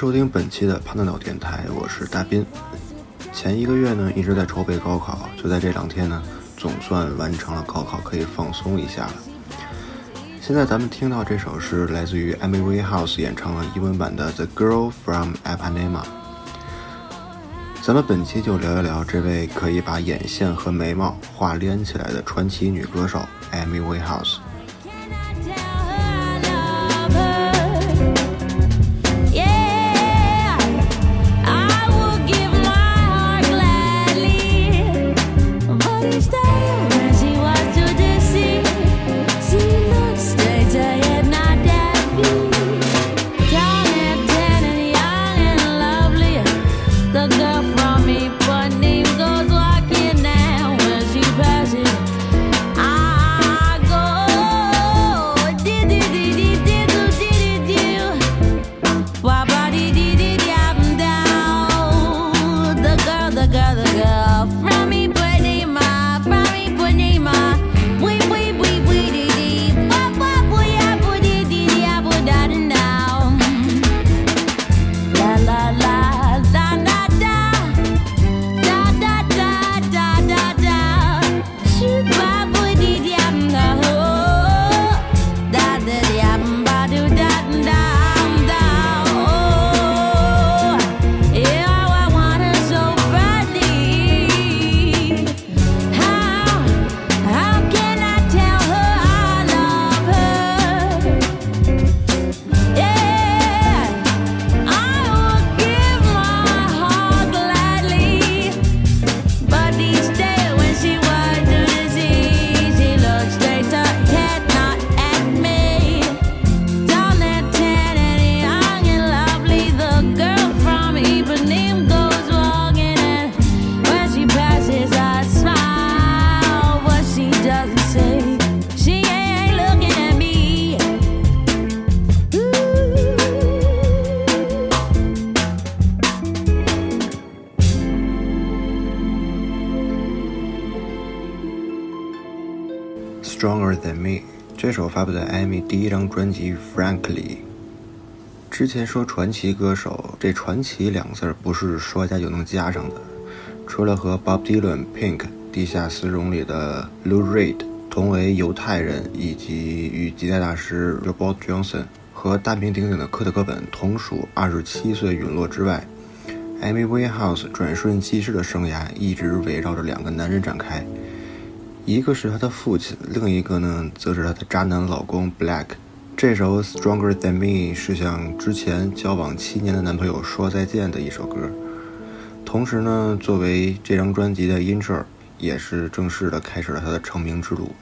收听本期的潘德鸟电台，我是大斌。前一个月呢一直在筹备高考，就在这两天呢，总算完成了高考，可以放松一下了。现在咱们听到这首是来自于 Amy Winehouse 演唱的英文版的《The Girl from a p a n e m a》。咱们本期就聊一聊这位可以把眼线和眉毛画连起来的传奇女歌手 Amy Winehouse。歌手发布在艾米第一张专辑《Frankly》。之前说传奇歌手，这“传奇”两字儿不是说加就能加上的。除了和 Bob Dylan、Pink、地下丝绒里的 Lou Reed 同为犹太人，以及与吉他大师 Robert Johnson 和大名鼎鼎的科特·戈本同属二十七岁陨落之外，Amy Winehouse 转瞬即逝的生涯一直围绕着两个男人展开。一个是他的父亲，另一个呢，则是他的渣男老公 Black。这首《Stronger Than Me》是向之前交往七年的男朋友说再见的一首歌，同时呢，作为这张专辑的 intro，也是正式的开始了他的成名之路。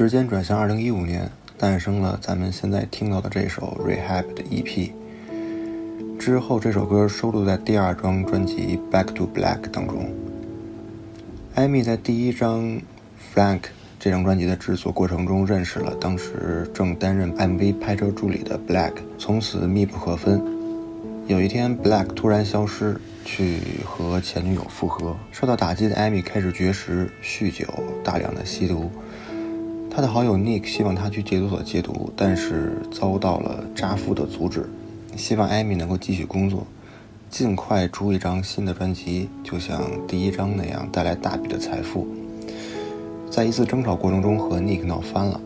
时间转向二零一五年，诞生了咱们现在听到的这首《Rehab》的 EP。之后，这首歌收录在第二张专辑《Back to Black》当中。艾米在第一张《Frank》这张专辑的制作过程中认识了当时正担任 MV 拍摄助理的 Black，从此密不可分。有一天，Black 突然消失，去和前女友复合。受到打击的艾米开始绝食、酗酒、大量的吸毒。他的好友 Nick 希望他去戒毒所戒毒，但是遭到了扎夫的阻止。希望艾米能够继续工作，尽快出一张新的专辑，就像第一张那样带来大笔的财富。在一次争吵过程中和 Nick 闹翻了，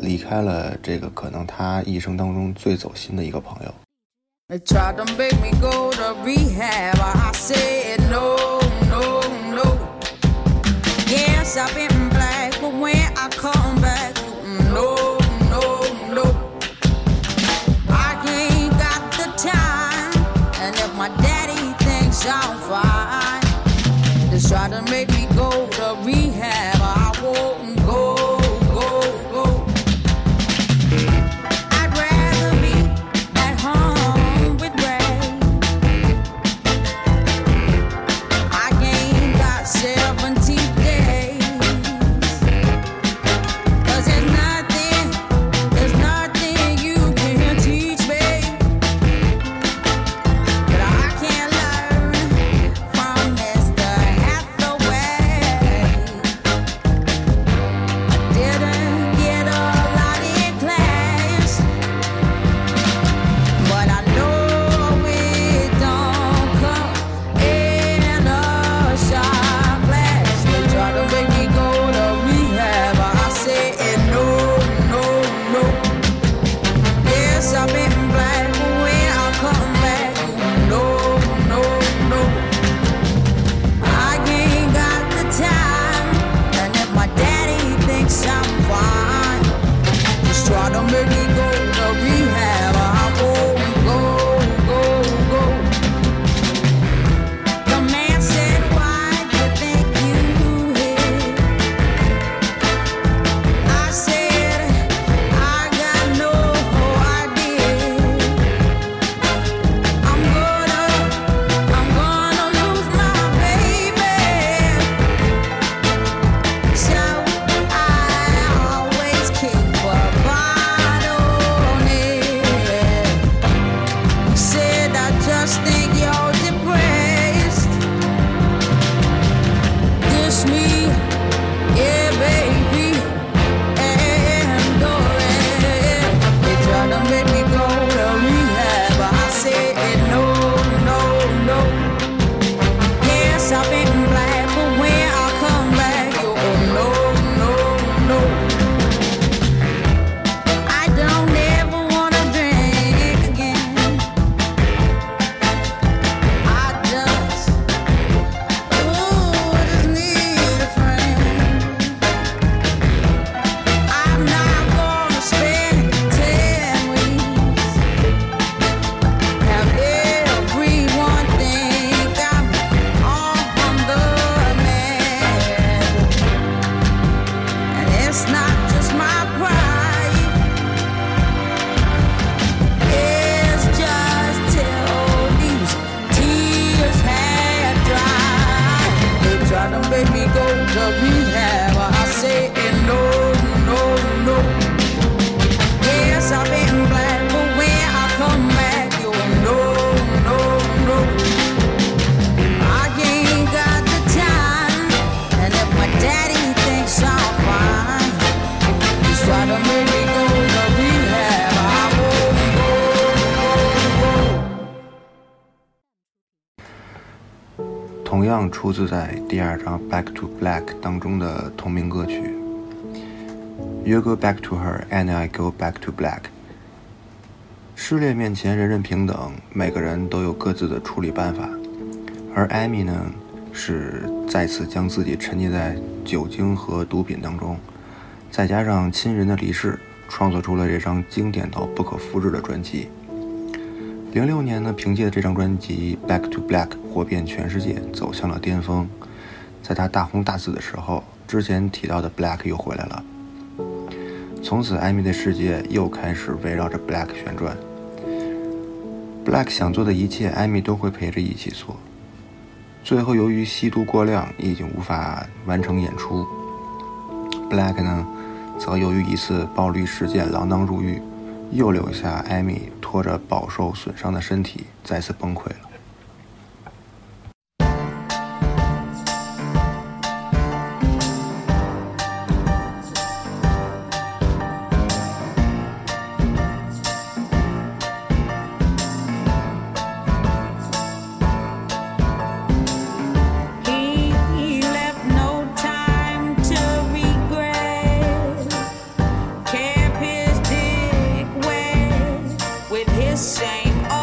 离开了这个可能他一生当中最走心的一个朋友。I've been black, but when I come 同样出自在第二张《Back to Black》当中的同名歌曲。You go back to her, and I go back to black。失恋面前人人平等，每个人都有各自的处理办法。而艾米呢，是再次将自己沉浸在酒精和毒品当中，再加上亲人的离世，创作出了这张经典到不可复制的专辑。零六年呢，凭借这张专辑《Back to Black》火遍全世界，走向了巅峰。在他大红大紫的时候，之前提到的 Black 又回来了。从此，艾米的世界又开始围绕着 Black 旋转。Black 想做的一切，艾米都会陪着一起做。最后，由于吸毒过量，已经无法完成演出。Black 呢，则由于一次暴力事件锒铛入狱，又留下艾米拖着饱受损伤的身体，再次崩溃了。Same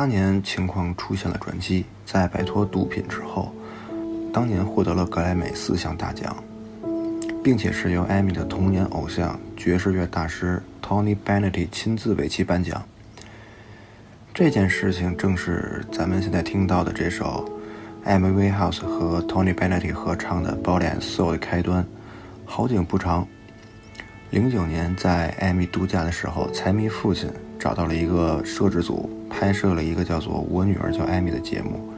八年情况出现了转机，在摆脱毒品之后，当年获得了格莱美四项大奖，并且是由艾米的童年偶像爵士乐大师 Tony Bennett 亲自为其颁奖。这件事情正是咱们现在听到的这首 Amy Winehouse 和 Tony Bennett 合唱的《Body and Soul》的开端。好景不长，零九年在艾米度假的时候，财迷父亲找到了一个摄制组，拍摄了一个叫做《我女儿叫艾米》的节目，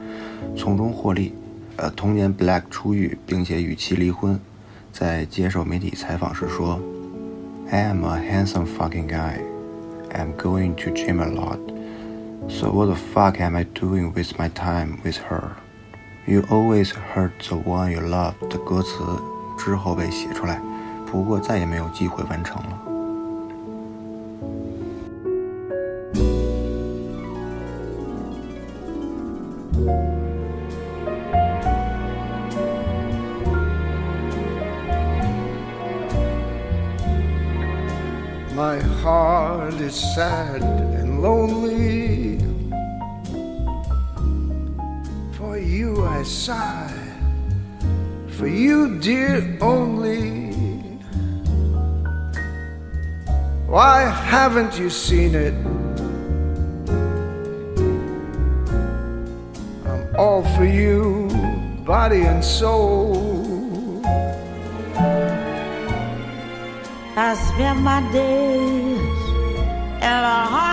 从中获利。呃，同年 Black 出狱，并且与其离婚。在接受媒体采访时说：“I am a handsome fucking guy. I'm going to gym a lot. So what the fuck am I doing with my time with her? You always hurt the one you love。”的歌词之后被写出来，不过再也没有机会完成了。My heart is sad and lonely. For you I sigh, for you, dear, only. Why haven't you seen it? I'm all for you, body and soul. I spend my days in a hunger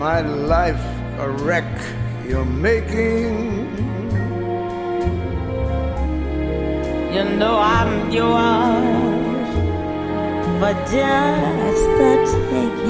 my life a wreck you're making. You know I'm yours for just the taking.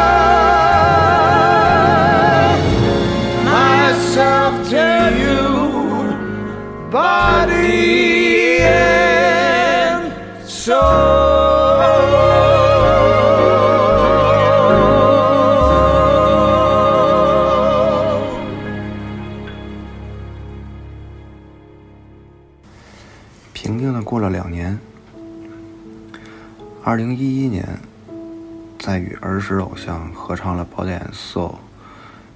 Body and soul。平静的过了两年。二零一一年，在与儿时偶像合唱了《Body and Soul》，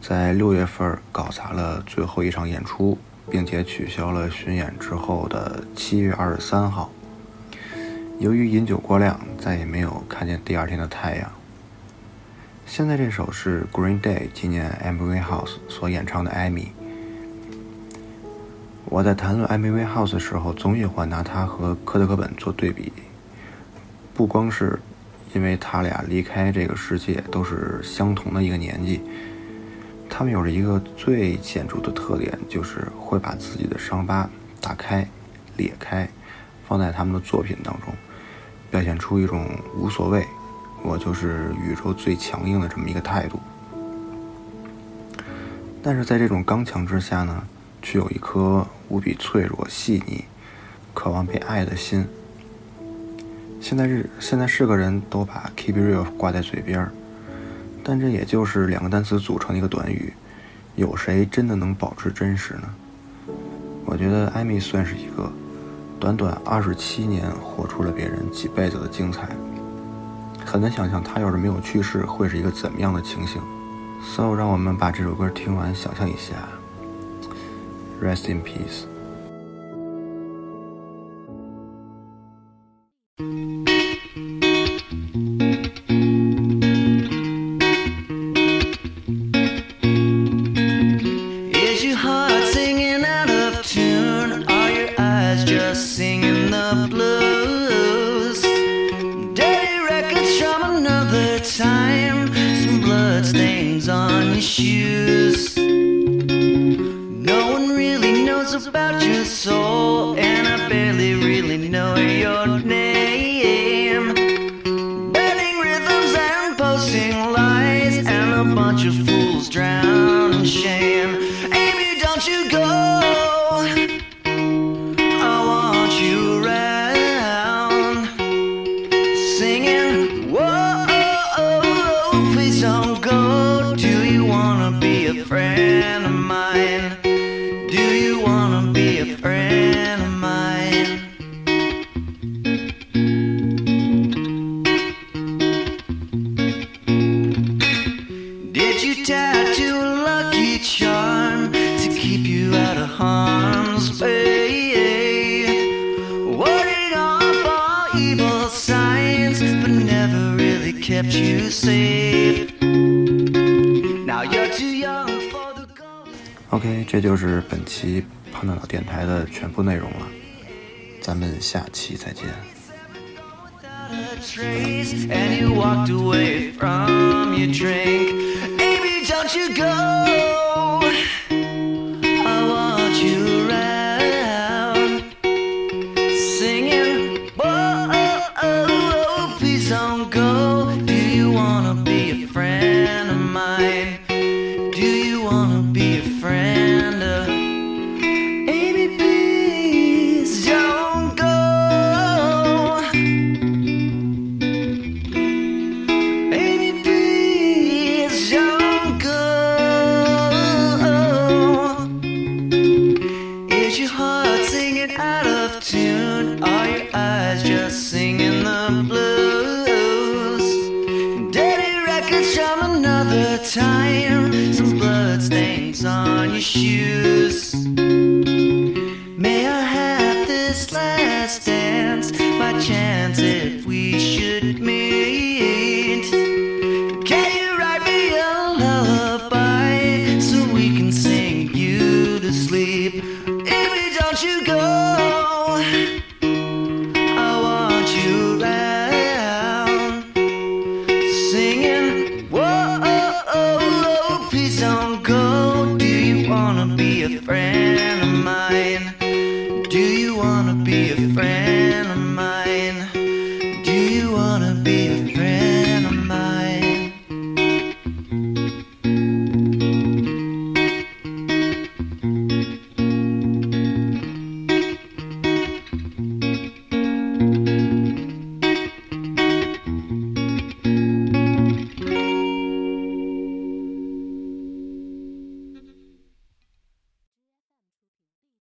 在六月份搞砸了最后一场演出。并且取消了巡演之后的七月二十三号。由于饮酒过量，再也没有看见第二天的太阳。现在这首是 Green Day 纪念 Amy House 所演唱的《艾米》。我在谈论艾米·霍 House 的时候，总喜欢拿他和科特·柯本做对比，不光是因为他俩离开这个世界都是相同的一个年纪，他们有着一个最显著的特点，就是会把自己的伤疤打开、裂开，放在他们的作品当中，表现出一种无所谓，我就是宇宙最强硬的这么一个态度。但是在这种刚强之下呢，却有一颗无比脆弱、细腻、渴望被爱的心。现在是现在是个人都把 “keep real” 挂在嘴边儿，但这也就是两个单词组成一个短语，有谁真的能保持真实呢？我觉得艾米算是一个，短短二十七年活出了别人几辈子的精彩，很难想象他要是没有去世会是一个怎么样的情形。所以让我们把这首歌听完，想象一下。Rest in peace。Shoes. Tattoo a lucky charm to keep you out of harm's way? Warding off all evil signs, but never really kept you safe. Now you're too young for the gold. OK，这就是本期胖大脑电台的全部内容了，咱们下期再见。a trace, and you walked away from your drink. You go. I want you around, singing. Whoa, please don't go. Do you wanna be a friend of mine? Do